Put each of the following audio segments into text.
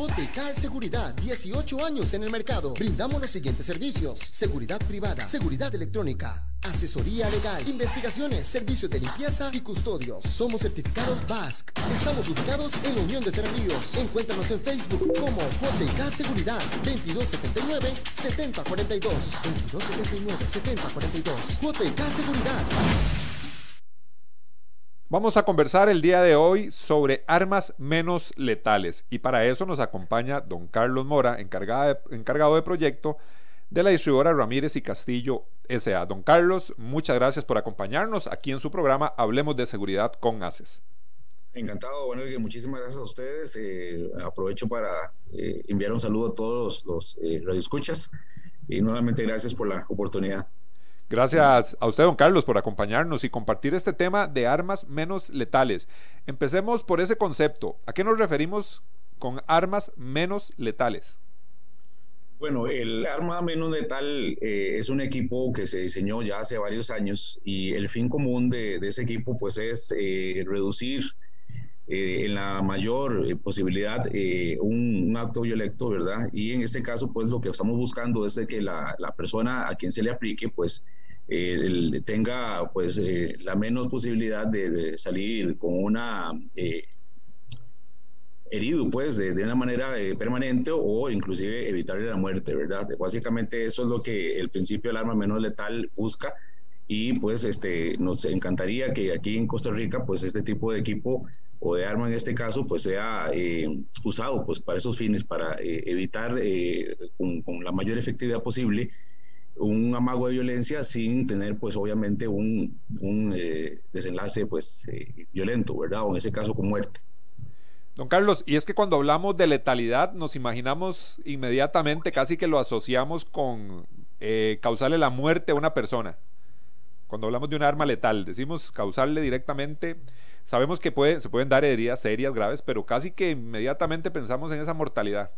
JK Seguridad, 18 años en el mercado. Brindamos los siguientes servicios: seguridad privada, seguridad electrónica, asesoría legal, investigaciones, servicios de limpieza y custodios. Somos certificados BASC. Estamos ubicados en la Unión de Terríos. Encuéntranos en Facebook como JK Seguridad 2279 7042 2279 7042 JK Seguridad. Vamos a conversar el día de hoy sobre armas menos letales y para eso nos acompaña don Carlos Mora, encargado de proyecto de la distribuidora Ramírez y Castillo SA. Don Carlos, muchas gracias por acompañarnos aquí en su programa Hablemos de Seguridad con ACES. Encantado, bueno, muchísimas gracias a ustedes. Eh, aprovecho para eh, enviar un saludo a todos los, los eh, radioescuchas y nuevamente gracias por la oportunidad. Gracias a usted, don Carlos, por acompañarnos y compartir este tema de armas menos letales. Empecemos por ese concepto. ¿A qué nos referimos con armas menos letales? Bueno, el arma menos letal eh, es un equipo que se diseñó ya hace varios años y el fin común de, ese equipo pues es eh, reducir eh, en la mayor posibilidad un, acto violento, ¿verdad? Y en este caso pues lo que estamos buscando es que la persona a quien se le aplique pues eh, tenga pues eh, la menos posibilidad de, salir con una eh, herido pues de, una manera permanente o inclusive evitarle la muerte, ¿verdad? Básicamente eso es lo que el principio del arma menos letal busca y pues este nos encantaría que aquí en Costa Rica pues este tipo de equipo o de arma en este caso pues sea usado pues para esos fines para evitar con, con, la mayor efectividad posible un amago de violencia sin tener pues obviamente un, un eh, desenlace pues eh, violento, ¿verdad? O en ese caso con muerte. Don Carlos, y es que cuando hablamos de letalidad nos imaginamos inmediatamente, casi que lo asociamos con eh, causarle la muerte a una persona. Cuando hablamos de un arma letal, decimos causarle directamente, sabemos que puede, se pueden dar heridas serias, graves, pero casi que inmediatamente pensamos en esa mortalidad.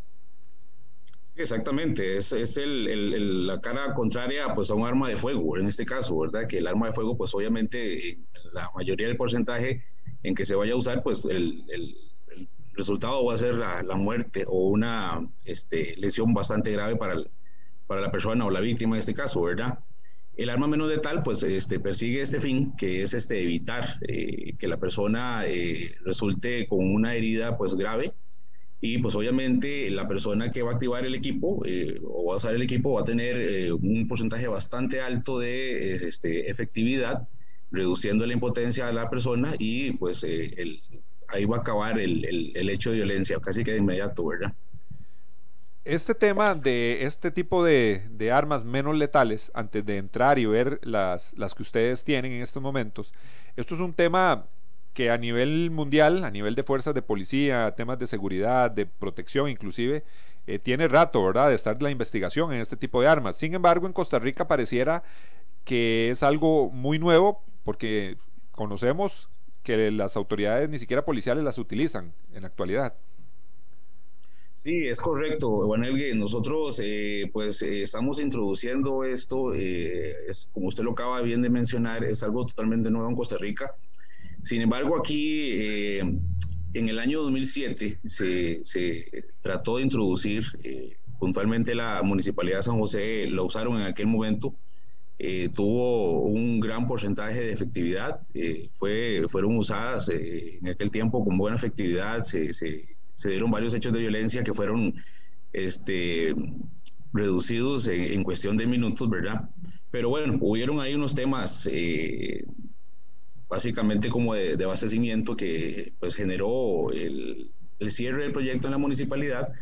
Exactamente, es, es el, la cara contraria pues, a un arma de fuego, en este caso, ¿verdad? Que el arma de fuego, pues obviamente, la mayoría del porcentaje en que se vaya a usar, pues el, el, resultado va a ser la, la, muerte o una este, lesión bastante grave para, para la persona o la víctima en este caso, ¿verdad? El arma menos letal, pues, este, persigue este fin, que es este, evitar eh, que la persona eh, resulte con una herida, pues, grave, y pues obviamente la persona que va a activar el equipo eh, o va a usar el equipo va a tener eh, un porcentaje bastante alto de este, efectividad, reduciendo la impotencia de la persona y pues eh, ahí va a acabar el, hecho de violencia casi que de inmediato, ¿verdad? Este tema de este tipo de, armas menos letales, antes de entrar y ver las que ustedes tienen en estos momentos, esto es un tema que a nivel mundial, a nivel de fuerzas de policía, temas de seguridad, de protección inclusive, eh, tiene rato, ¿verdad?, de estar la investigación en este tipo de armas. Sin embargo, en Costa Rica pareciera que es algo muy nuevo porque conocemos que las autoridades ni siquiera policiales las utilizan en la actualidad. Sí, es correcto, Juan. Nosotros, eh, pues, eh, estamos introduciendo esto, es, como usted lo acaba bien de mencionar, es algo totalmente nuevo en Costa Rica. Sin embargo, aquí eh, en el año 2007 se, trató de introducir, eh, puntualmente la Municipalidad de San José lo usaron en aquel momento, eh, tuvo un gran porcentaje de efectividad, fue, fueron usadas en aquel tiempo con buena efectividad, se, dieron varios hechos de violencia que fueron este, reducidos en, cuestión de minutos, ¿verdad? Pero bueno, hubieron ahí unos temas básicamente como de, abastecimiento que pues generó el, cierre del proyecto en la municipalidad.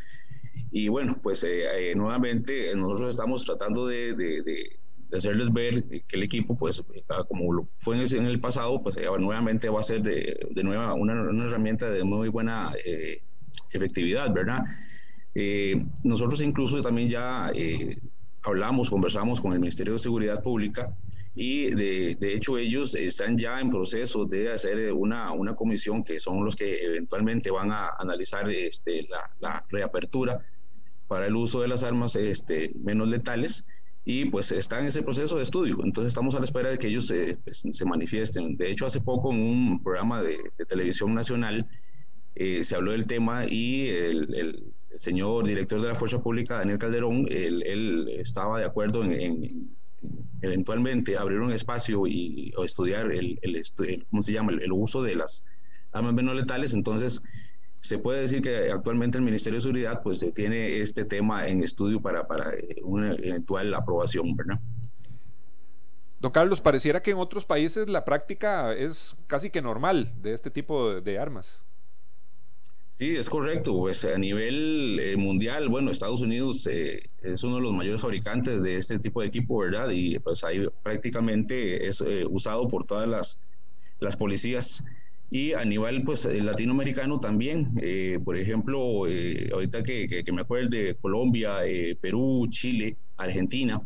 Y bueno, pues eh, eh, nuevamente nosotros estamos tratando de, hacerles ver que el equipo, pues como lo fue en el pasado, pues eh, nuevamente va a ser de, nueva una, una, herramienta de muy buena efectividad, ¿verdad? nosotros incluso también ya hablamos, conversamos con el Ministerio de Seguridad Pública y de, de, hecho ellos están ya en proceso de hacer una, una, comisión que son los que eventualmente van a analizar este, la, la, reapertura para el uso de las armas este, menos letales y pues está en ese proceso de estudio. Entonces estamos a la espera de que ellos pues, se manifiesten. De hecho, hace poco en un programa de, televisión nacional eh, se habló del tema y el, señor director de la Fuerza Pública, Daniel Calderón, él, estaba de acuerdo en, eventualmente abrir un espacio y o estudiar el, ¿cómo se llama? el, uso de las armas menos letales. Entonces, se puede decir que actualmente el Ministerio de Seguridad pues tiene este tema en estudio para, para eh, una eventual aprobación, ¿verdad? Don Carlos, pareciera que en otros países la práctica es casi que normal de este tipo de, armas. Sí, es correcto. Pues a nivel eh, mundial, bueno, Estados Unidos eh, es uno de los mayores fabricantes de este tipo de equipo, ¿verdad? Y pues ahí prácticamente es usado por todas las, las policías y a nivel pues eh, latinoamericano también, eh, por ejemplo, eh, ahorita que, que, me acuerdo de Colombia, Perú, Chile, Argentina,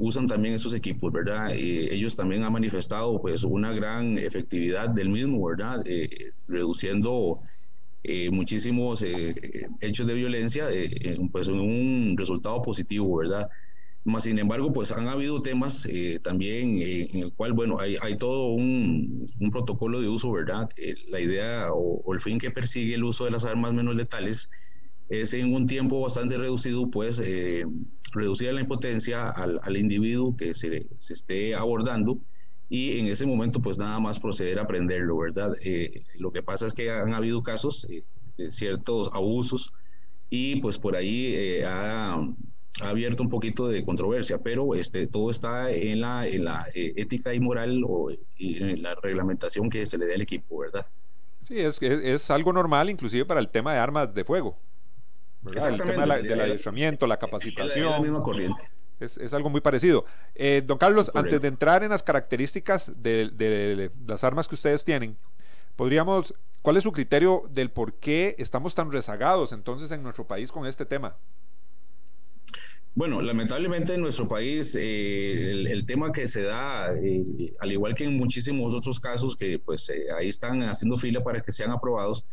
usan también esos equipos, ¿verdad? ellos también han manifestado pues una gran efectividad del mismo, ¿verdad? reduciendo muchísimos hechos de violencia, pues un resultado positivo, ¿verdad? Más sin embargo, pues han habido temas eh, también eh, en el cual, bueno, hay, hay todo un, un, protocolo de uso, ¿verdad? Eh, la idea o, el fin que persigue el uso de las armas menos letales es en un tiempo bastante reducido, pues, reducir la impotencia al, al individuo que se, se, esté abordando y en ese momento, pues, nada más proceder a aprenderlo, ¿verdad? lo que pasa es que han habido casos de ciertos abusos y, pues, por ahí ha ha abierto un poquito de controversia, pero este, todo está en la, en la eh, ética y moral o en la reglamentación que se le dé al equipo, ¿verdad? Sí, es, es, algo normal inclusive para el tema de armas de fuego. El tema del adiestramiento, la capacitación. La misma corriente. Es, es, algo muy parecido. Eh, don Carlos, antes de entrar en las características de, de, las armas que ustedes tienen, podríamos, ¿cuál es su criterio del por qué estamos tan rezagados entonces en nuestro país con este tema? Bueno, lamentablemente en nuestro país eh, el, tema que se da, eh, al igual que en muchísimos otros casos que pues eh, ahí están haciendo fila para que sean aprobados,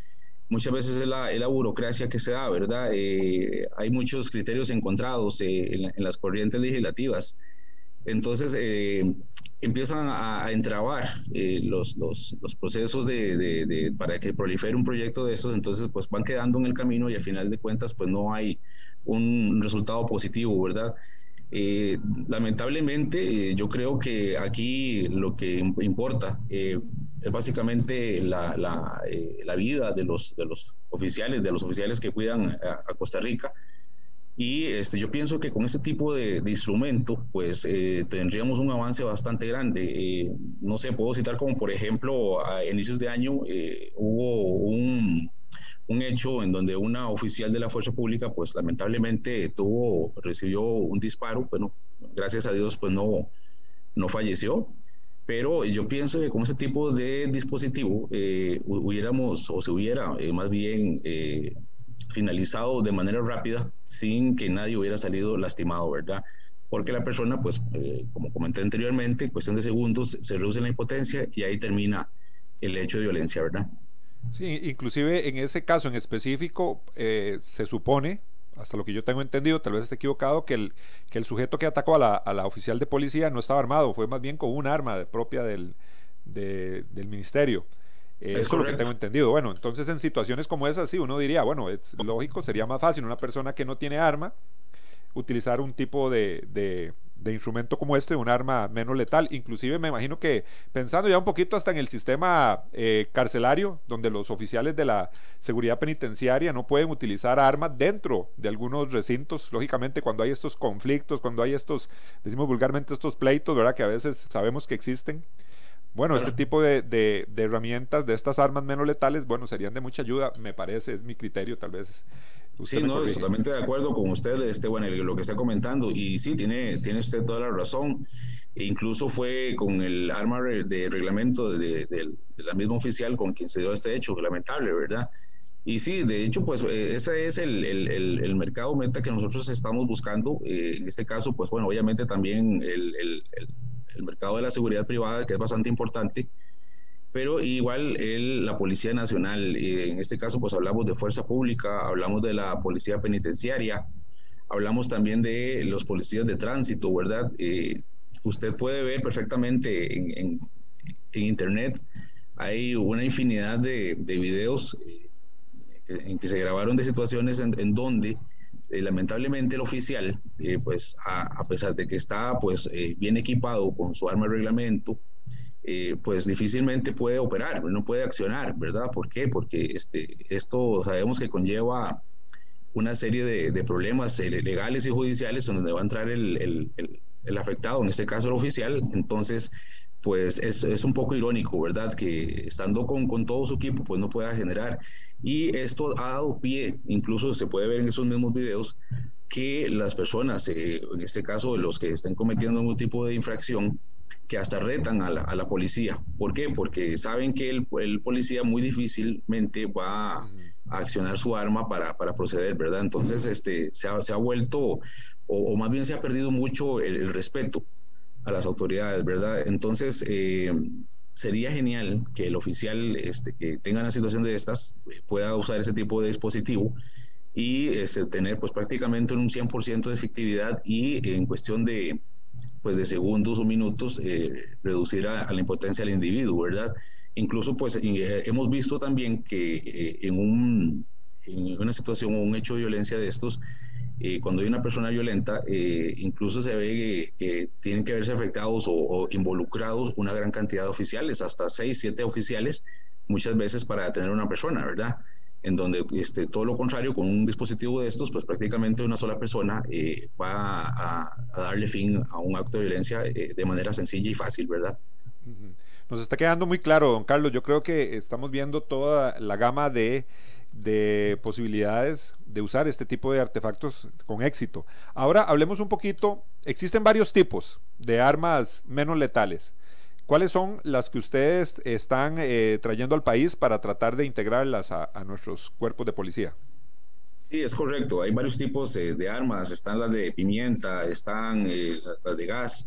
muchas veces es la, burocracia que se da, ¿verdad? hay muchos criterios encontrados en, las corrientes legislativas. Entonces empiezan a, entrabar los, los, los, procesos de, para que prolifere un proyecto de estos, entonces pues van quedando en el camino y al final de cuentas pues no hay un resultado positivo, ¿verdad? Eh, lamentablemente, eh, yo creo que aquí lo que importa eh, es básicamente la, la, la, vida de los, de los oficiales, de los oficiales que cuidan a, Costa Rica. Y este, yo pienso que con este tipo de, de instrumento, pues tendríamos un avance bastante grande. no sé, puedo citar como por ejemplo, a inicios de año hubo un un hecho en donde una oficial de la fuerza pública, pues lamentablemente tuvo, recibió un disparo, bueno, gracias a Dios, pues no, no falleció, pero yo pienso que con ese tipo de dispositivo eh, hubiéramos, o se hubiera eh, más bien eh, finalizado de manera rápida sin que nadie hubiera salido lastimado, ¿verdad? Porque la persona, pues, como comenté anteriormente, en cuestión de segundos se reduce la impotencia y ahí termina el hecho de violencia, ¿verdad? Sí, inclusive en ese caso en específico eh, se supone, hasta lo que yo tengo entendido, tal vez esté equivocado, que el, que el sujeto que atacó a la, a la oficial de policía no estaba armado, fue más bien con un arma propia del, del ministerio. Eh, eso es lo que tengo entendido. Bueno, entonces en situaciones como esas, sí, uno diría, bueno, es lógico, sería más fácil una persona que no tiene arma utilizar un tipo de, de instrumento como este, un arma menos letal. Inclusive me imagino que pensando ya un poquito hasta en el sistema eh, carcelario, donde los oficiales de la seguridad penitenciaria no pueden utilizar armas dentro de algunos recintos, lógicamente cuando hay estos conflictos, cuando hay estos, decimos vulgarmente estos pleitos, ¿verdad? Que a veces sabemos que existen. Bueno, este tipo de, de, herramientas, de estas armas menos letales, bueno, serían de mucha ayuda, me parece, es mi criterio, tal vez sí, no, totalmente de acuerdo con usted, este, bueno, lo que está comentando. Y sí, tiene, tiene usted toda la razón. incluso fue con el arma de reglamento de, la misma oficial con quien se dio este hecho, lamentable, ¿verdad? Y sí, de hecho, pues eh, ese es el, el, el, mercado meta que nosotros estamos buscando. Eh, en este caso, pues bueno, obviamente también el, mercado de la seguridad privada, que es bastante importante pero igual el, la Policía Nacional, en este caso pues hablamos de Fuerza Pública, hablamos de la Policía Penitenciaria, Hablamos también de los policías de tránsito, ¿verdad? Eh, usted puede ver perfectamente en, Internet, hay una infinidad de, videos eh, en que se grabaron de situaciones en, donde eh, lamentablemente el oficial, pues a, pesar de que está pues bien equipado con su arma de reglamento, pues difícilmente puede operar, no puede accionar, ¿verdad? ¿Por qué? Porque este, esto sabemos que conlleva una serie de, problemas legales y judiciales donde va a entrar el, el afectado, en este caso el oficial, entonces pues es, es, un poco irónico, ¿verdad? Que estando con, con, todo su equipo, pues no pueda generar. Y esto ha dado pie, incluso se puede ver en esos mismos videos, que las personas, eh, en este caso los que estén cometiendo algún tipo de infracción, que hasta retan a la, a la policía. ¿Por qué? Porque saben que el, el policía muy difícilmente va a, accionar su arma para, para proceder, ¿verdad? Entonces, este, se ha, se ha vuelto o, más bien se ha perdido mucho el, respeto a las autoridades, ¿verdad? Entonces, eh, sería genial que el oficial este, que tenga una situación de estas pueda usar ese tipo de dispositivo y este, tener pues prácticamente un 100% de efectividad y en cuestión de pues de segundos o minutos eh, reducir a, la impotencia del individuo, ¿verdad? Incluso pues hemos visto también que en, un, en una situación o un hecho de violencia de estos, eh, cuando hay una persona violenta, eh, incluso se ve que, tienen que verse afectados o, involucrados una gran cantidad de oficiales, hasta seis, siete oficiales, muchas veces para detener a una persona, ¿verdad? En donde este, todo lo contrario, con un dispositivo de estos, pues prácticamente una sola persona eh, va a, darle fin a un acto de violencia de manera sencilla y fácil, ¿verdad? Nos está quedando muy claro, don Carlos. Yo creo que estamos viendo toda la gama de de posibilidades de usar este tipo de artefactos con éxito. Ahora hablemos un poquito, existen varios tipos de armas menos letales. ¿Cuáles son las que ustedes están eh, trayendo al país para tratar de integrarlas a, nuestros cuerpos de policía? Sí, es correcto. Hay varios tipos de, armas. Están las de pimienta, están eh, las de gas,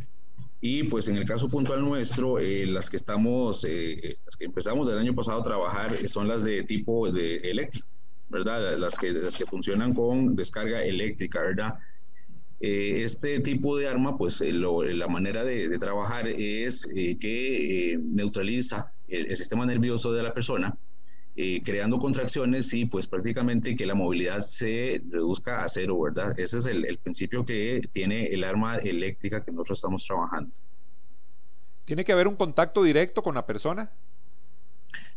y pues en el caso puntual nuestro, eh, las que estamos, eh, las que empezamos el año pasado a trabajar eh, son las de tipo de eléctrico, ¿verdad? Las que, las que funcionan con descarga eléctrica, ¿verdad? Este tipo de arma, pues la manera de, trabajar es que neutraliza el, sistema nervioso de la persona, creando contracciones y pues prácticamente que la movilidad se reduzca a cero, ¿verdad? Ese es el, principio que tiene el arma eléctrica que nosotros estamos trabajando. ¿Tiene que haber un contacto directo con la persona?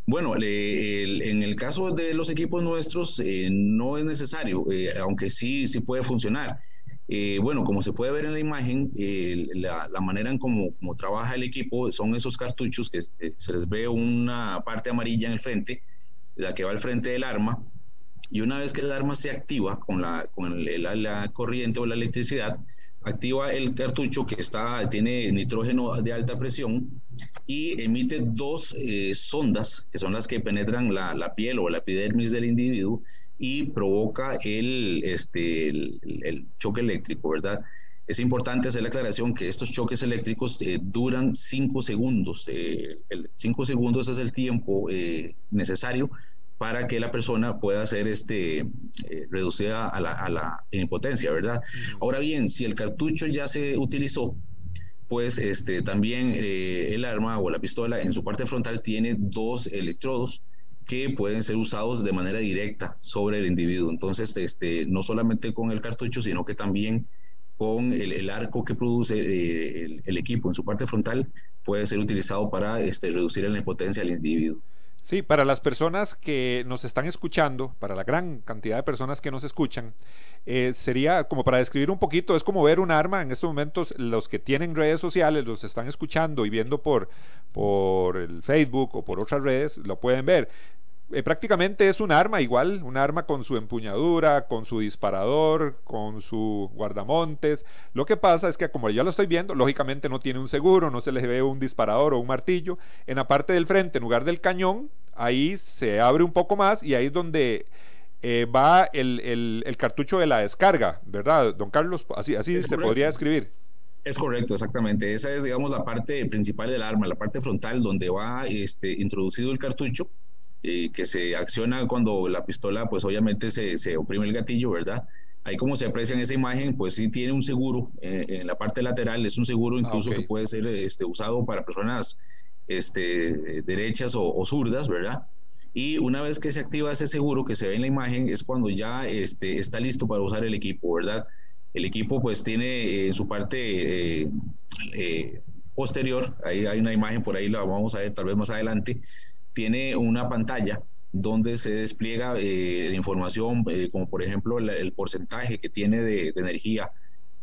Bueno, en el caso de los equipos nuestros eh, no es necesario, eh, aunque sí, sí puede funcionar. Eh, bueno, como se puede ver en la imagen, la, manera en cómo, trabaja el equipo son esos cartuchos que se les ve una parte amarilla en el frente la que va al frente del arma, y una vez que el arma se activa con la, con la, corriente o la electricidad, activa el cartucho que está, tiene nitrógeno de alta presión y emite dos eh, sondas, que son las que penetran la, la, piel o la epidermis del individuo y provoca el, este, el, choque eléctrico, ¿verdad? Es importante hacer la aclaración que estos choques eléctricos eh, duran cinco segundos. Eh, cinco segundos es el tiempo eh, necesario para que la persona pueda ser este, reducida a la, a la impotencia, ¿verdad? Ahora bien, si el cartucho ya se utilizó, pues este, también el arma o la pistola en su parte frontal tiene dos electrodos que pueden ser usados de manera directa sobre el individuo. Entonces, este, no solamente con el cartucho, sino que también con el, arco que produce eh, el, equipo en su parte frontal puede ser utilizado para este, reducir la impotencia del individuo. Sí, para las personas que nos están escuchando, para la gran cantidad de personas que nos escuchan, eh, sería como para describir un poquito, es como ver un arma en estos momentos, los que tienen redes sociales, los están escuchando y viendo por, por el Facebook o por otras redes, lo pueden ver. Eh, prácticamente es un arma igual, un arma con su empuñadura, con su disparador, con su guardamontes. Lo que pasa es que como ya lo estoy viendo, lógicamente no tiene un seguro, no se le ve un disparador o un martillo. En la parte del frente, en lugar del cañón, ahí se abre un poco más y ahí es donde eh, va el, cartucho de la descarga, ¿verdad, don Carlos? Así, así se podría describir. Es correcto, exactamente. Esa es, digamos, la parte principal del arma, la parte frontal donde va este, introducido el cartucho que se acciona cuando la pistola, pues obviamente se, se, oprime el gatillo, ¿verdad? Ahí como se aprecia en esa imagen, pues sí tiene un seguro eh, en la parte lateral, es un seguro ah, incluso que puede ser este, usado para personas este, derechas o, zurdas, ¿verdad? Y una vez que se activa ese seguro que se ve en la imagen, es cuando ya este, está listo para usar el equipo, ¿verdad? El equipo pues tiene en su parte eh, eh, posterior, ahí hay una imagen por ahí, la vamos a ver tal vez más adelante, tiene una pantalla donde se despliega eh, la información, como por ejemplo el porcentaje que tiene de, energía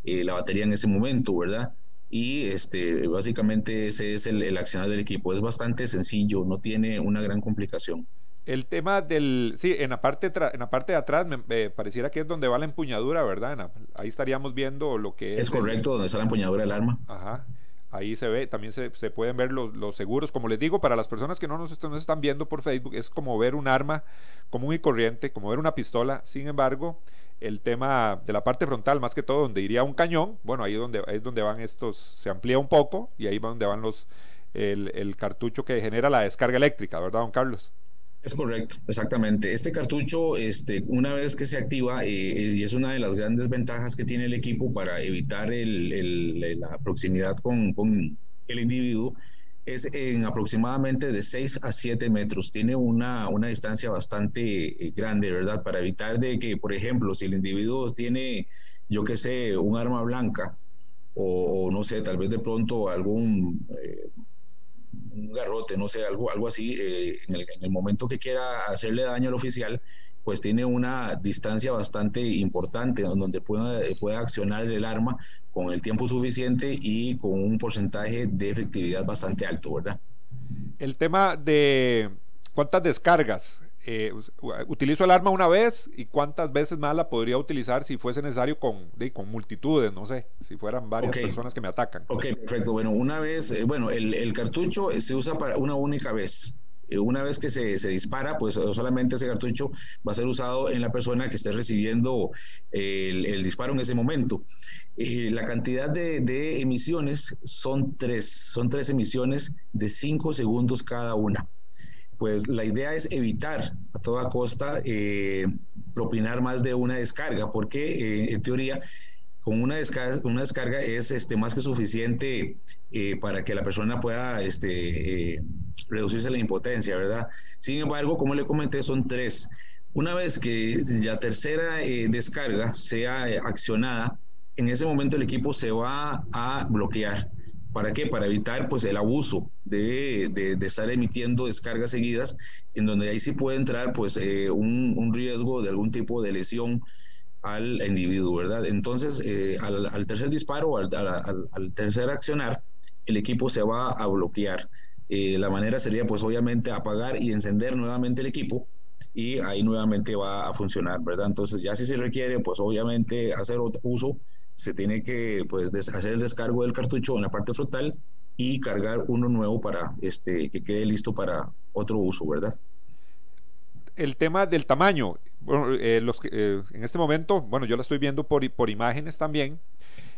la batería en ese momento, ¿verdad? y este, básicamente ese es el, el accionar del equipo. Es bastante sencillo, no tiene una gran complicación. El tema del, sí, en la parte, en la parte de atrás me, pareciera que es donde va la empuñadura, ¿verdad? ahí estaríamos viendo lo que es. Es correcto, donde está la empuñadura del arma. Ajá. Ahí se ve, también se, pueden ver los, seguros. Como les digo, para las personas que no nos, están viendo por Facebook, es como ver un arma común y corriente, como ver una pistola. Sin embargo, el tema de la parte frontal, más que todo, donde iría un cañón, bueno, ahí donde, es donde van estos, se amplía un poco y ahí va donde van los, el, el cartucho que genera la descarga eléctrica, ¿verdad, don Carlos? Es correcto, exactamente. Este cartucho, este, una vez que se activa, eh, y es una de las grandes ventajas que tiene el equipo para evitar la proximidad con, el individuo, es en aproximadamente de 6 a 7 metros. Tiene una, una distancia bastante eh, grande, ¿verdad? Para evitar de que, por ejemplo, si el individuo tiene, yo qué sé, un arma blanca, o, no sé, tal vez de pronto algún... Eh, un garrote, no sé, algo, algo así, eh, en, el, momento que quiera hacerle daño al oficial, pues tiene una distancia bastante importante donde pueda, pueda accionar el arma con el tiempo suficiente y con un porcentaje de efectividad bastante alto, ¿verdad? El tema de cuántas descargas eh, utilizo el arma una vez y cuántas veces más la podría utilizar si fuese necesario con, con multitudes, no sé, si fueran varias personas que me atacan. Ok, perfecto. Bueno, una vez, eh, bueno, el, el, cartucho se usa para una única vez. Eh, una vez que se, se, dispara, pues solamente ese cartucho va a ser usado en la persona que esté recibiendo el, el disparo en ese momento. la cantidad de, de, emisiones son tres, son tres emisiones de cinco segundos cada una pues la idea es evitar a toda costa eh, propinar más de una descarga, porque eh, en teoría con una descarga, es este, más que suficiente eh, para que la persona pueda este, reducirse la impotencia, ¿verdad? Sin embargo, como le comenté, son tres. Una vez que la tercera descarga sea accionada, en ese momento el equipo se va a bloquear ¿Para qué? Para evitar pues el abuso de, de, estar emitiendo descargas seguidas, en donde ahí sí puede entrar pues eh, un, riesgo de algún tipo de lesión al individuo, ¿verdad? Entonces, eh, al, tercer disparo, al, al, tercer accionar, el equipo se va a bloquear. Eh, la manera sería pues obviamente apagar y encender nuevamente el equipo y ahí nuevamente va a funcionar, ¿verdad? Entonces ya si se requiere pues obviamente hacer otro uso se tiene que pues, hacer el descargo del cartucho en la parte frontal y cargar uno nuevo para este, que quede listo para otro uso, ¿verdad? El tema del tamaño, bueno, eh, los, eh, en este momento, bueno, yo lo estoy viendo por, por imágenes también.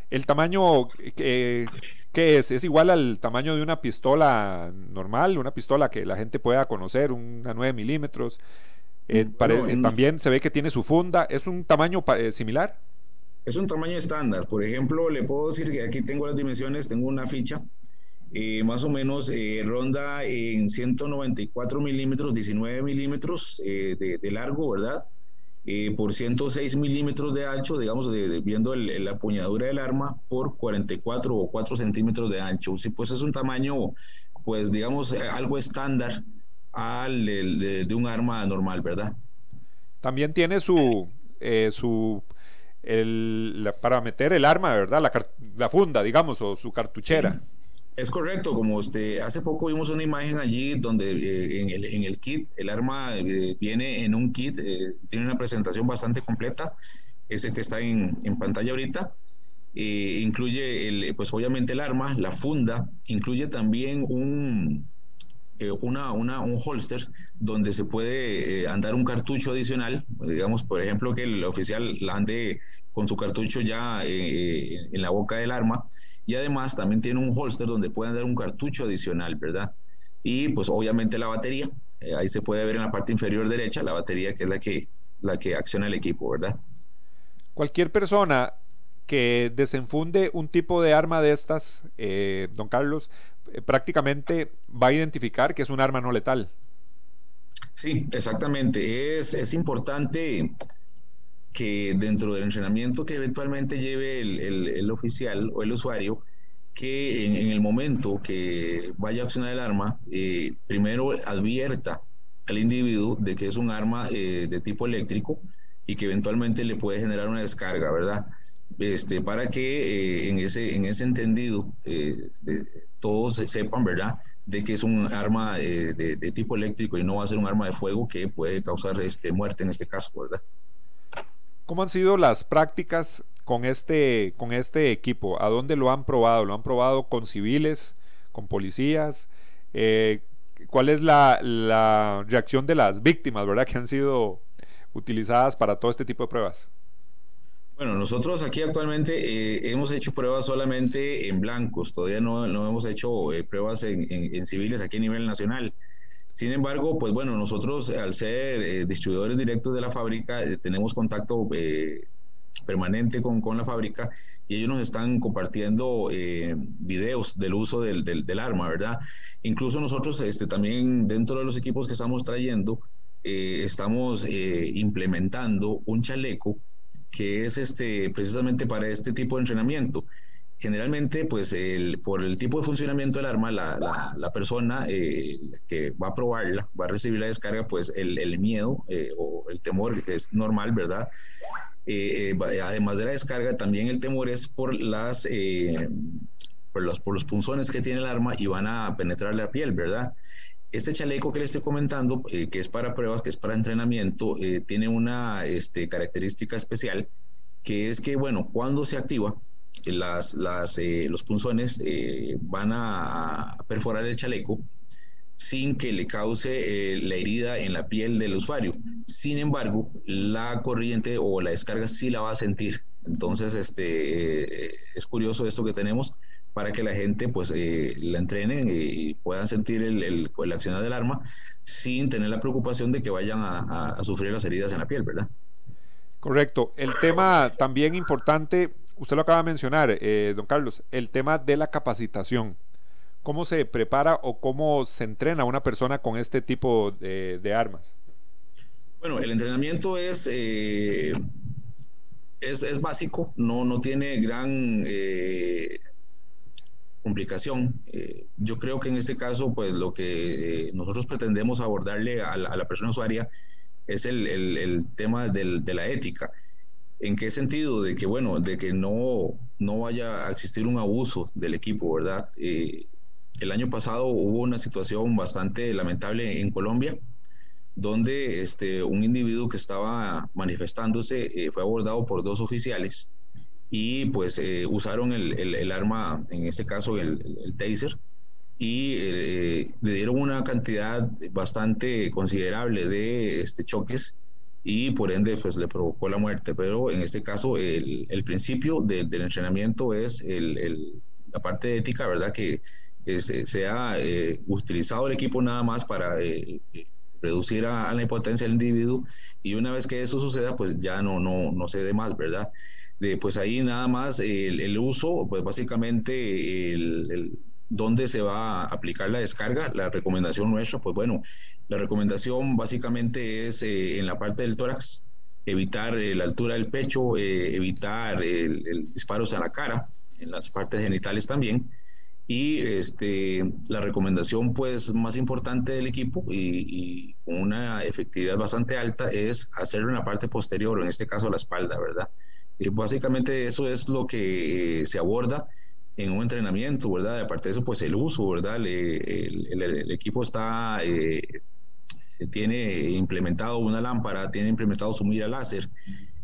El tamaño, eh, ¿qué es? ¿Es igual al tamaño de una pistola normal, una pistola que la gente pueda conocer, una 9 milímetros? también se ve que tiene su funda, ¿es un tamaño similar? Es un tamaño estándar. Por ejemplo, le puedo decir que aquí tengo las dimensiones, tengo una ficha, eh, más o menos eh, ronda en 194 milímetros, 19 milímetros eh, de, largo, ¿verdad? por 106 milímetros de ancho, digamos, viendo la empuñadura del arma, por 44 o 4 centímetros de ancho. Sí, pues es un tamaño, pues digamos, algo estándar al de, un arma normal, ¿verdad? También tiene su, su el, para meter el arma, ¿verdad? La, la, funda, digamos, o su cartuchera. Es correcto, como usted, hace poco vimos una imagen allí donde eh, en, el, en, el, kit, el arma eh, viene en un kit, eh, tiene una presentación bastante completa, ese que está en, en pantalla ahorita. incluye, el, pues obviamente el arma, la funda, incluye también un, una, una, un holster donde se puede andar un cartucho adicional, digamos, por ejemplo, que el oficial ande con su cartucho ya eh, en la boca del arma y además también tiene un holster donde pueden dar un cartucho adicional, ¿verdad? Y pues obviamente la batería, eh, ahí se puede ver en la parte inferior derecha la batería que es la que, la que acciona el equipo, ¿verdad? Cualquier persona que desenfunde un tipo de arma de estas, eh, don Carlos, eh, prácticamente va a identificar que es un arma no letal. Sí, exactamente. Es, es importante que dentro del entrenamiento que eventualmente lleve el, oficial o el usuario, que en, el momento que vaya a accionar el arma, eh, primero advierta al individuo de que es un arma eh, de tipo eléctrico y que eventualmente le puede generar una descarga, ¿verdad? Este, para que eh, en, ese, en ese entendido este, todos sepan, ¿verdad? de que es un arma de, de, tipo eléctrico y no va a ser un arma de fuego que puede causar este, muerte en este caso, ¿verdad? ¿Cómo han sido las prácticas con este, con este equipo? ¿A dónde lo han probado? ¿Lo han probado con civiles, con policías? Eh, ¿Cuál es la, la, reacción de las víctimas, verdad, que han sido utilizadas para todo este tipo de pruebas? Bueno, nosotros aquí actualmente eh, hemos hecho pruebas solamente en blancos, todavía no, hemos hecho eh, pruebas en, civiles aquí a nivel nacional. Sin embargo, pues bueno, nosotros al ser eh, distribuidores directos de la fábrica, eh, tenemos contacto eh, permanente con, con, la fábrica y ellos nos están compartiendo videos del uso del, del, arma, ¿verdad? Incluso nosotros este, también dentro de los equipos que estamos trayendo, estamos implementando un chaleco que es este, precisamente para este tipo de entrenamiento generalmente, pues el, por el tipo de funcionamiento del arma, la, la, persona eh, que va a probarla, va a recibir la descarga, pues el, miedo eh, o el temor es normal, ¿verdad? Eh, además de la descarga, también el temor es por las por los, por los punzones que tiene el arma y van a penetrar la piel, ¿verdad? Este chaleco que le estoy comentando, que es para pruebas, que es para entrenamiento, tiene una este, característica especial, que es que, bueno, cuando se activa, las, las, eh, los punzones eh, van a, perforar el chaleco sin que le cause eh, la herida en la piel del usuario. Sin embargo, la corriente o la descarga sí la va a sentir. Entonces, este, es curioso esto que tenemos para que la gente pues la entrenen y puedan sentir el, el, el, accionar del arma sin tener la preocupación de que vayan a, a sufrir las heridas en la piel, ¿verdad? Correcto. El tema también importante usted lo acaba de mencionar, eh, don Carlos, el tema de la capacitación. ¿Cómo se prepara o cómo se entrena una persona con este tipo de, armas? Bueno, el entrenamiento es, eh, es, básico, no, no tiene gran eh, complicación. yo creo que en este caso, pues lo que nosotros pretendemos abordarle a la, persona usuaria es el, tema de la ética ¿En qué sentido? De que, bueno, de que no, no vaya a existir un abuso del equipo, ¿verdad? Eh, el año pasado hubo una situación bastante lamentable en Colombia, donde este, un individuo que estaba manifestándose eh, fue abordado por dos oficiales y pues eh, usaron el, el, arma, en este caso el, el taser, y le dieron una cantidad bastante considerable de este, choques y por ende pues le provocó la muerte. Pero en este caso el, el principio del entrenamiento es el, el, la parte ética, ¿verdad? Que se ha eh, utilizado el equipo nada más para eh, reducir a, la impotencia del individuo y una vez que eso suceda pues ya no, no, no se dé más, ¿verdad? De, pues ahí nada más el, el uso, pues básicamente el, dónde se va a aplicar la descarga, la recomendación nuestra, pues bueno, la recomendación básicamente es eh, en la parte del tórax, evitar eh, la altura del pecho, eh, evitar el, disparos a la cara, en las partes genitales también. Y este, la recomendación pues más importante del equipo y, con una efectividad bastante alta es hacerlo en la parte posterior, en este caso la espalda, ¿verdad? Básicamente eso es lo que se aborda en un entrenamiento, ¿verdad? Aparte de eso, pues el uso, ¿verdad? el, equipo está tiene implementado una lámpara, tiene implementado su mira láser,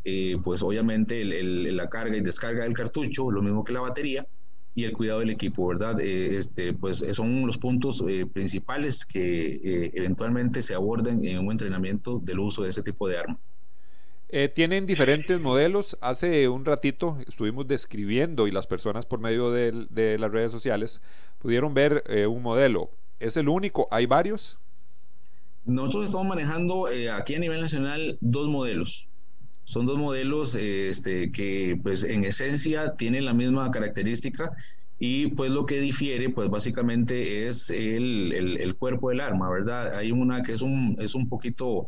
eh, pues obviamente la carga y descarga del cartucho, lo mismo que la batería y el cuidado del equipo, ¿verdad? Eh, este, pues son los puntos eh, principales que eventualmente se aborden en un entrenamiento del uso de ese tipo de arma. Tienen diferentes modelos. Hace un ratito estuvimos describiendo y las personas por medio de, las redes sociales pudieron ver un modelo. ¿Es el único? ¿Hay varios? Nosotros estamos manejando eh, aquí a nivel nacional dos modelos. Son dos modelos este, que pues en esencia tienen la misma característica y pues lo que difiere pues básicamente es el, el, cuerpo del arma, ¿verdad? Hay una que es un, es un poquito, eh,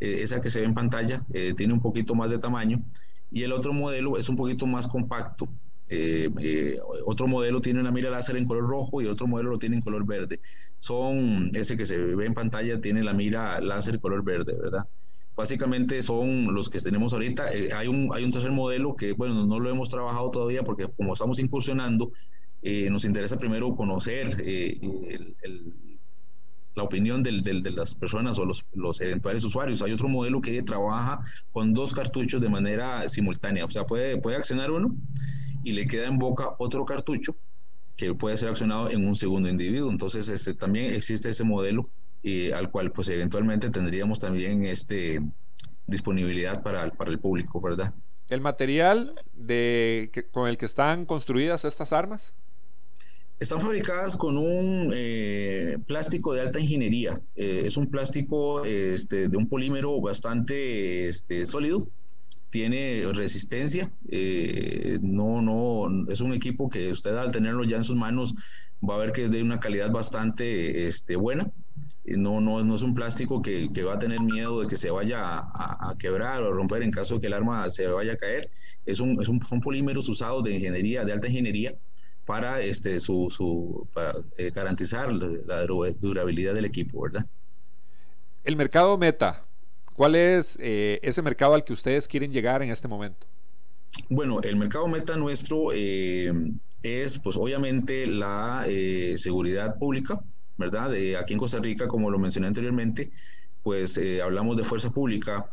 esa que se ve en pantalla, eh, tiene un poquito más de tamaño y el otro modelo es un poquito más compacto. Eh, otro modelo tiene una mira láser en color rojo y otro modelo lo tiene en color verde. Son, ese que se ve en pantalla tiene la mira láser color verde, ¿verdad? Básicamente son los que tenemos ahorita. hay, un, hay un tercer modelo que, bueno, no lo hemos trabajado todavía porque como estamos incursionando, eh, nos interesa primero conocer eh, la opinión de las personas o los, los, eventuales usuarios. Hay otro modelo que trabaja con dos cartuchos de manera simultánea, o sea, puede, puede accionar uno y le queda en boca otro cartucho que puede ser accionado en un segundo individuo. Entonces, este, también existe ese modelo eh, al cual pues eventualmente tendríamos también este, disponibilidad para, para el público, ¿verdad? ¿El material de, con el que están construidas estas armas? Están fabricadas con un eh, plástico de alta ingeniería. Eh, es un plástico este, de un polímero bastante este, sólido. Tiene resistencia. Eh, no, no, es un equipo que usted al tenerlo ya en sus manos va a ver que es de una calidad bastante este, buena. No, no, no es un plástico que, que, va a tener miedo de que se vaya a, a, quebrar o romper en caso de que el arma se vaya a caer. Es un, es un, son polímeros usados de ingeniería, de alta ingeniería, para, este, su, su para, eh, garantizar la durabilidad del equipo, ¿verdad? El mercado meta, ¿cuál es eh, ese mercado al que ustedes quieren llegar en este momento? Bueno, el mercado meta nuestro eh, es, pues obviamente, la seguridad pública, ¿verdad? aquí en Costa Rica, como lo mencioné anteriormente, pues hablamos de fuerza pública,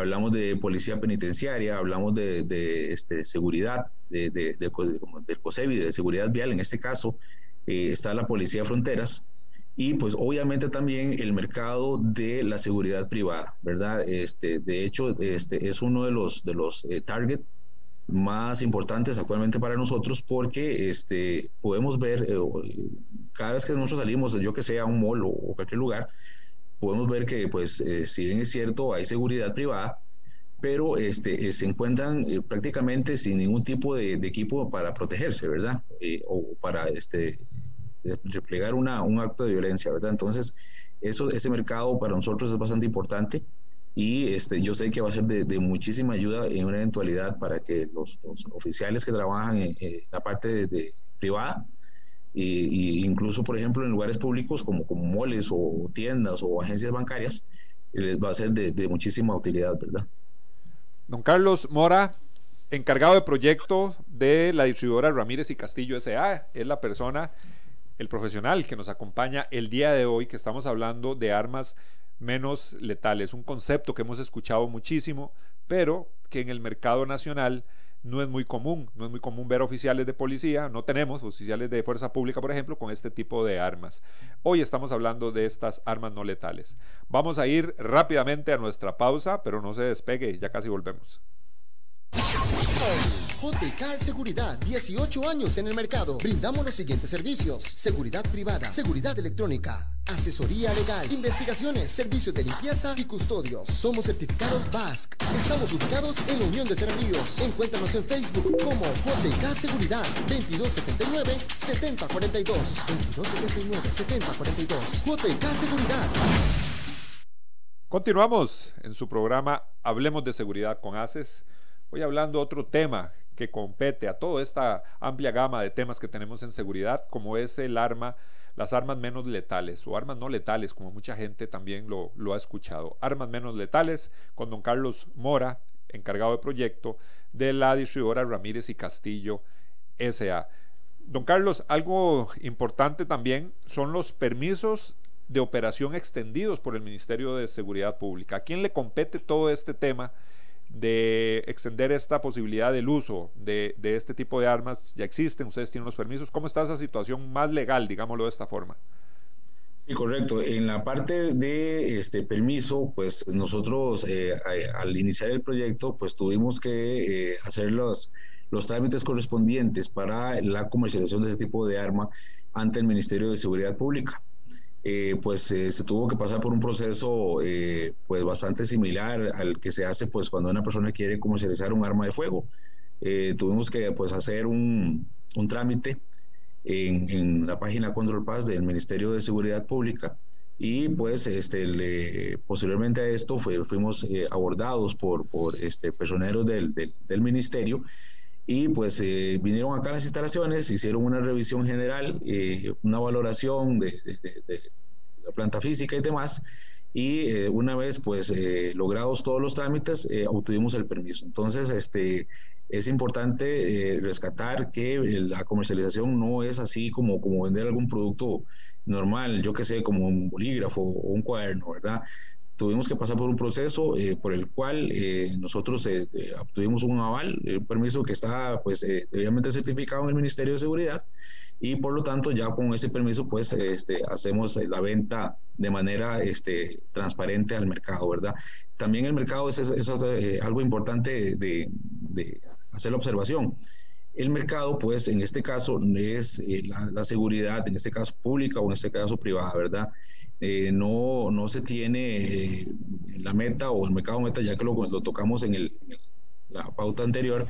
hablamos de policía penitenciaria, hablamos de, este, seguridad, de, de, de, COSEBI, de seguridad vial, en este caso eh, está la policía de fronteras y pues obviamente también el mercado de la seguridad privada, ¿verdad? Este, de hecho, este es uno de los, de los eh, más importantes actualmente para nosotros porque este, podemos ver, eh, cada vez que nosotros salimos, yo que sea a un mall o, o cualquier lugar, podemos ver que, pues, eh, si bien es cierto, hay seguridad privada, pero este, eh, se encuentran eh, prácticamente sin ningún tipo de, equipo para protegerse, ¿verdad? o para este, replegar una, un acto de violencia, ¿verdad? Entonces, eso, ese mercado para nosotros es bastante importante y este, yo sé que va a ser de, muchísima ayuda en una eventualidad para que los, oficiales que trabajan en, la parte de privada y, incluso, por ejemplo, en lugares públicos como, como moles o tiendas o agencias bancarias, les va a ser de, muchísima utilidad, ¿verdad? Don Carlos Mora, encargado de proyecto de la distribuidora Ramírez y Castillo S.A., es la persona, el profesional que nos acompaña el día de hoy, que estamos hablando de armas menos letales, un concepto que hemos escuchado muchísimo, pero que en el mercado nacional no es muy común, no es muy común ver oficiales de policía, no tenemos oficiales de fuerza pública, por ejemplo, con este tipo de armas. Hoy estamos hablando de estas armas no letales. Vamos a ir rápidamente a nuestra pausa, pero no se despegue, ya casi volvemos. JK Seguridad, 18 años en el mercado. Brindamos los siguientes servicios: seguridad privada, seguridad electrónica, asesoría legal, investigaciones, servicios de limpieza y custodios. Somos certificados BASC. Estamos ubicados en la Unión de Terríos. Encuéntranos en Facebook como JK Seguridad, 2279-7042. 2279-7042. JK Seguridad. Continuamos en su programa Hablemos de Seguridad con ACES. Hoy hablando otro tema que compete a toda esta amplia gama de temas que tenemos en seguridad, como es el arma, las armas menos letales o armas no letales, como mucha gente también lo, lo ha escuchado. Armas menos letales con don Carlos Mora, encargado de proyecto de la distribuidora Ramírez y Castillo SA. Don Carlos, algo importante también son los permisos de operación extendidos por el Ministerio de Seguridad Pública. ¿A quién le compete todo este tema de extender esta posibilidad del uso de, este tipo de armas ya existen, ustedes tienen los permisos. ¿Cómo está esa situación más legal, digámoslo de esta forma? Sí, correcto. En la parte de este permiso, pues nosotros eh, al iniciar el proyecto, pues tuvimos que eh, hacer los, los trámites correspondientes para la comercialización de este tipo de arma ante el Ministerio de Seguridad Pública. Eh, pues se tuvo que pasar por un proceso pues bastante similar al que se hace pues cuando una persona quiere comercializar un arma de fuego. tuvimos que pues hacer un, un trámite en, la página Control Pass del Ministerio de Seguridad Pública y pues este, posteriormente a esto fuimos abordados por, por este, personeros del, del ministerio y pues eh, vinieron acá a las instalaciones, hicieron una revisión general, eh, una valoración de, la planta física y demás, y eh, una vez pues logrados todos los trámites, obtuvimos el permiso. Entonces, este, es importante rescatar que la comercialización no es así como, como vender algún producto normal, yo que sé, como un bolígrafo o un cuaderno, ¿verdad? Tuvimos que pasar por un proceso eh, por el cual eh, nosotros eh, obtuvimos un aval, un permiso que está pues debidamente certificado en el Ministerio de Seguridad y por lo tanto ya con ese permiso pues este, hacemos la venta de manera este, transparente al mercado, ¿verdad? También el mercado es, algo importante de, de, hacer la observación. El mercado, pues en este caso es la, la seguridad, en este caso pública o en este caso privada, ¿verdad? Eh, no, no se tiene eh, la meta o el mercado meta, ya que lo, tocamos en, el, la pauta anterior,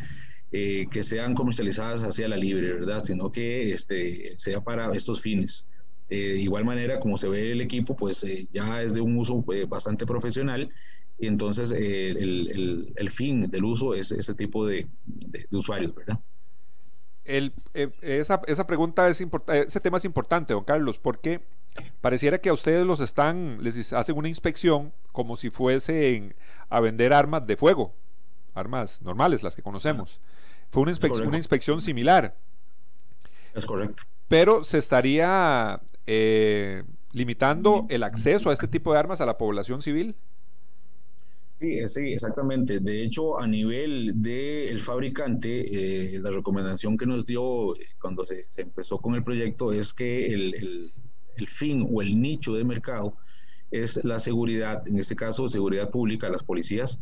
eh, que sean comercializadas hacia la libre, ¿verdad? Sino que este, sea para estos fines. de igual manera, como se ve el equipo, pues ya es de un uso bastante profesional y entonces el, el, el, fin del uso es ese tipo de, de, usuarios, ¿verdad? El, esa, esa pregunta es importante, ese tema es importante, don Carlos, porque Pareciera que a ustedes los están, les hacen una inspección como si fuesen a vender armas de fuego, armas normales, las que conocemos. Fue una, inspección, una inspección similar. Es correcto. Pero se estaría eh, limitando el acceso a este tipo de armas a la población civil. Sí, sí, exactamente. De hecho, a nivel del fabricante, eh, la recomendación que nos dio cuando se, empezó con el proyecto es que el el fin o el nicho de mercado es la seguridad, en este caso seguridad pública, las policías,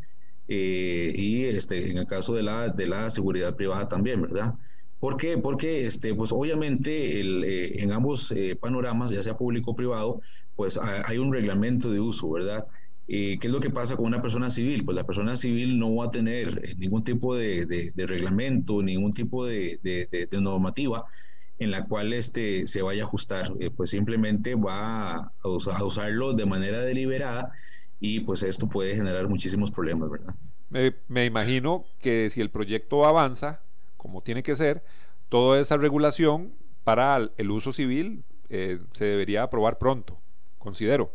eh, y este, en el caso de la, de la seguridad privada también, ¿verdad? ¿Por qué? Porque este, pues obviamente el, eh, en ambos eh, panoramas, ya sea público o privado, pues hay un reglamento de uso, ¿verdad? ¿Qué es lo que pasa con una persona civil? Pues la persona civil no va a tener ningún tipo de, de reglamento, ningún tipo de, normativa en la cual este, se vaya a ajustar, eh, pues simplemente va a, usarlo de manera deliberada y pues esto puede generar muchísimos problemas, ¿verdad? Me, imagino que si el proyecto avanza, como tiene que ser, toda esa regulación para el uso civil eh, se debería aprobar pronto, considero.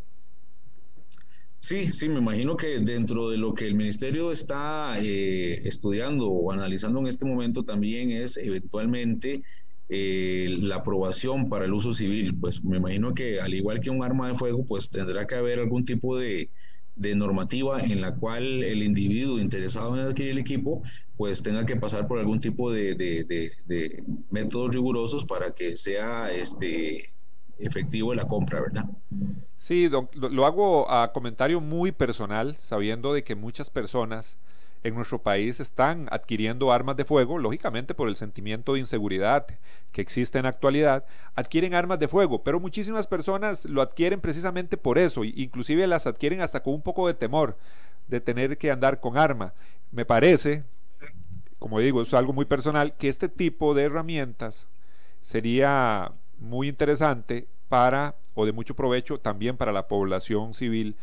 Sí, sí, me imagino que dentro de lo que el ministerio está eh, estudiando o analizando en este momento también es eventualmente eh, la aprobación para el uso civil, pues me imagino que al igual que un arma de fuego, pues tendrá que haber algún tipo de, normativa en la cual el individuo interesado en adquirir el equipo, pues tenga que pasar por algún tipo de, métodos rigurosos para que sea este efectivo la compra, ¿verdad? Sí, lo hago a comentario muy personal, sabiendo de que muchas personas en nuestro país están adquiriendo armas de fuego, lógicamente por el sentimiento de inseguridad que existe en la actualidad, adquieren armas de fuego, pero muchísimas personas lo adquieren precisamente por eso, inclusive las adquieren hasta con un poco de temor de tener que andar con arma. Me parece, como digo, es algo muy personal, que este tipo de herramientas sería muy interesante para, o de mucho provecho también para la población civil,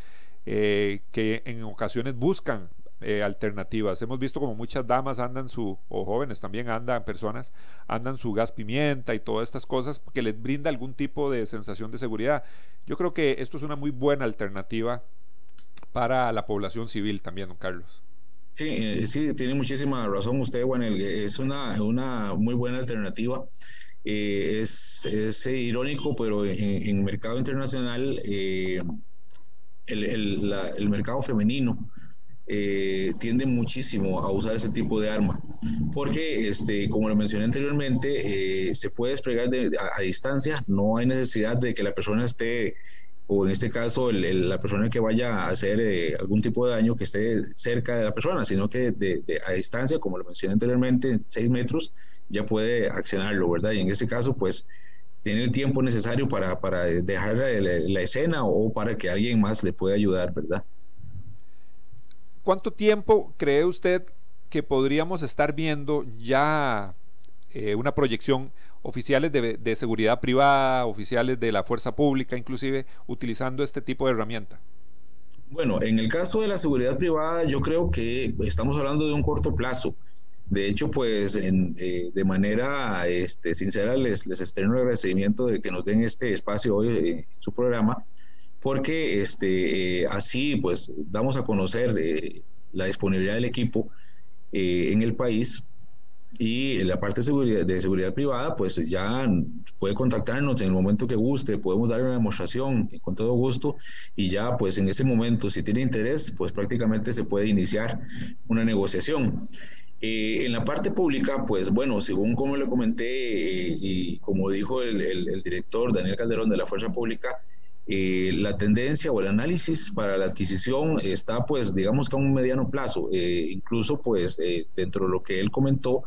eh, que en ocasiones buscan eh, alternativas. Hemos visto como muchas damas andan su, o jóvenes también andan, personas, andan su gas pimienta y todas estas cosas que les brinda algún tipo de sensación de seguridad. Yo creo que esto es una muy buena alternativa para la población civil también, don Carlos. Sí, eh, sí, tiene muchísima razón usted, Juan. Es una, una muy buena alternativa. Eh, es, es, irónico, pero en, el mercado internacional, el, el, el, mercado femenino eh, muchísimo a usar ese tipo de arma, porque, este, como lo mencioné anteriormente, eh, se puede desplegar a, distancia, no hay necesidad de que la persona esté, o en este caso, la persona que vaya a hacer eh, algún tipo de daño que esté cerca de la persona, sino que a distancia, como lo mencioné anteriormente, seis metros, ya puede accionarlo, ¿verdad? Y en ese caso, pues, tener el tiempo necesario para, para dejar la, escena o para que alguien más le pueda ayudar, ¿verdad? ¿Cuánto tiempo cree usted que podríamos estar viendo ya eh, una proyección oficiales de, seguridad privada, oficiales de la fuerza pública, inclusive utilizando este tipo de herramienta? Bueno, en el caso de la seguridad privada, yo creo que estamos hablando de un corto plazo. De hecho, pues eh, de manera este, sincera les, les externo el agradecimiento de que nos den este espacio hoy en su programa, porque este, eh, así pues damos a conocer eh, la disponibilidad del equipo en el país y la parte de seguridad, privada, pues ya puede contactarnos en el momento que guste, podemos darle una demostración con todo gusto y ya pues en ese momento, si tiene interés, pues prácticamente se puede iniciar una negociación. Eh, en la parte pública, pues bueno, según como le comenté eh, y como dijo el, director Daniel Calderón de la Fuerza Pública, eh, la tendencia o el análisis para la adquisición está pues digamos que a un mediano plazo, incluso pues dentro de lo que él comentó,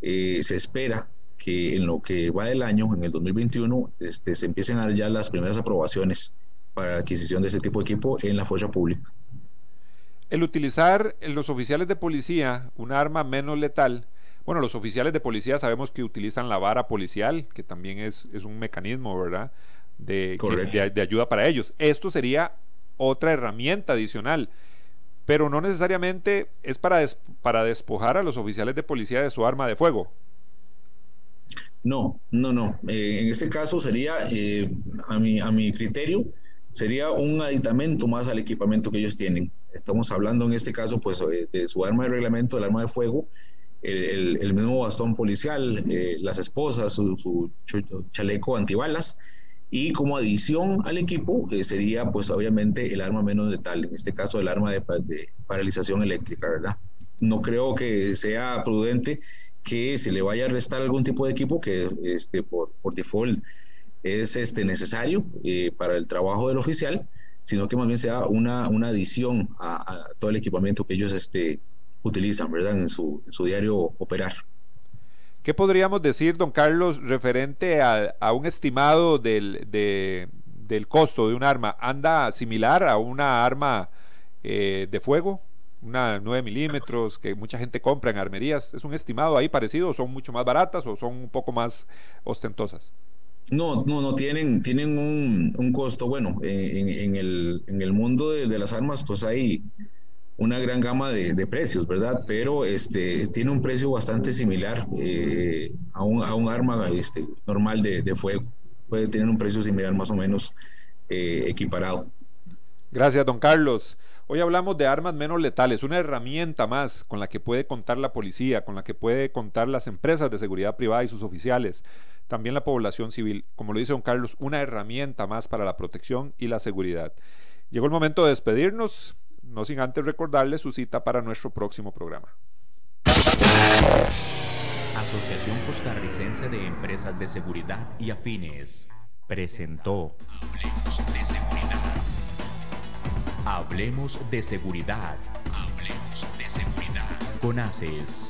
se espera que en lo que va del año, en el 2021, este, se empiecen a dar ya las primeras aprobaciones para la adquisición de ese tipo de equipo en la fuerza pública. El utilizar en los oficiales de policía un arma menos letal, bueno, los oficiales de policía sabemos que utilizan la vara policial, que también es, es un mecanismo, ¿verdad? De, de, ayuda para ellos. Esto sería otra herramienta adicional, pero no necesariamente es para, para despojar a los oficiales de policía de su arma de fuego. No, no, no. Eh, en este caso sería, eh, a, mi, a mi criterio, sería un aditamento más al equipamiento que ellos tienen. Estamos hablando en este caso pues de su arma de reglamento, el arma de fuego, el, mismo bastón policial, eh, las esposas, su, chaleco antibalas y como adición al equipo eh, sería pues obviamente el arma menos letal, en este caso el arma de, paralización eléctrica, ¿verdad? No creo que sea prudente que se le vaya a restar algún tipo de equipo que este, por, por default es este, necesario eh, para el trabajo del oficial, sino que más bien sea una, una adición a, todo el equipamiento que ellos este, utilizan, ¿verdad? En su, su diario operar. ¿Qué podríamos decir, don Carlos, referente a, un estimado del, del, costo de un arma? ¿Anda similar a una arma eh, de fuego? Una 9 milímetros que mucha gente compra en armerías. ¿Es un estimado ahí parecido? ¿Son mucho más baratas o son un poco más ostentosas? No, no, no, tienen, tienen un, un costo, bueno, en, en, el, en el mundo de, las armas pues hay una gran gama de, precios, ¿verdad? Pero este, tiene un precio bastante similar eh, a, un, a, un, arma este, normal de, de, fuego. Puede tener un precio similar más o menos eh, equiparado. Gracias, don Carlos. Hoy hablamos de armas menos letales, una herramienta más con la que puede contar la policía, con la que puede contar las empresas de seguridad privada y sus oficiales también la población civil, como lo dice don Carlos, una herramienta más para la protección y la seguridad. Llegó el momento de despedirnos, no sin antes recordarle su cita para nuestro próximo programa. Asociación Costarricense de Empresas de Seguridad y Afines presentó Hablemos de Seguridad. Hablemos de Seguridad. Hablemos de Seguridad. Con ACES.